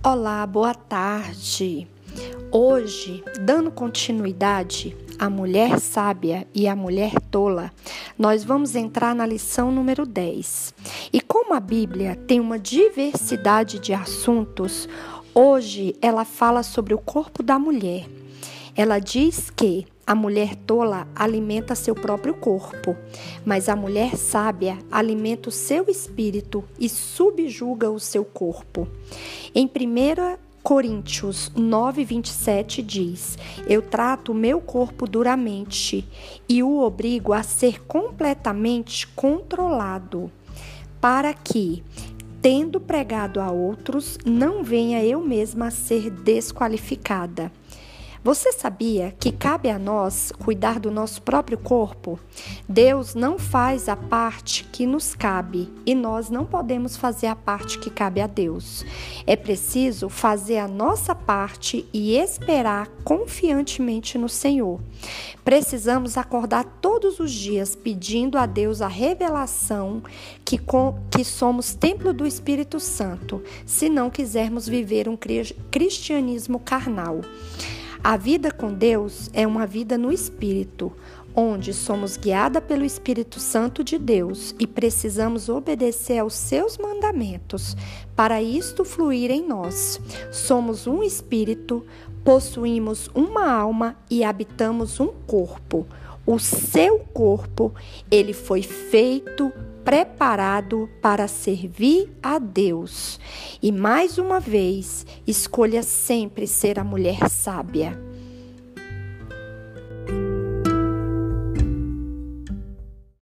Olá, boa tarde. Hoje, dando continuidade à mulher sábia e à mulher tola, nós vamos entrar na lição número 10. E como a Bíblia tem uma diversidade de assuntos, hoje ela fala sobre o corpo da mulher. Ela diz que a mulher tola alimenta seu próprio corpo, mas a mulher sábia alimenta o seu espírito e subjuga o seu corpo. Em 1 Coríntios 9, 27 diz: Eu trato o meu corpo duramente e o obrigo a ser completamente controlado, para que, tendo pregado a outros, não venha eu mesma a ser desqualificada. Você sabia que cabe a nós cuidar do nosso próprio corpo? Deus não faz a parte que nos cabe e nós não podemos fazer a parte que cabe a Deus. É preciso fazer a nossa parte e esperar confiantemente no Senhor. Precisamos acordar todos os dias pedindo a Deus a revelação que, com, que somos templo do Espírito Santo, se não quisermos viver um cristianismo carnal. A vida com Deus é uma vida no Espírito, onde somos guiada pelo Espírito Santo de Deus e precisamos obedecer aos seus mandamentos para isto fluir em nós. Somos um espírito, possuímos uma alma e habitamos um corpo. O seu corpo, ele foi feito preparado para servir a Deus. E mais uma vez, escolha sempre ser a mulher sábia.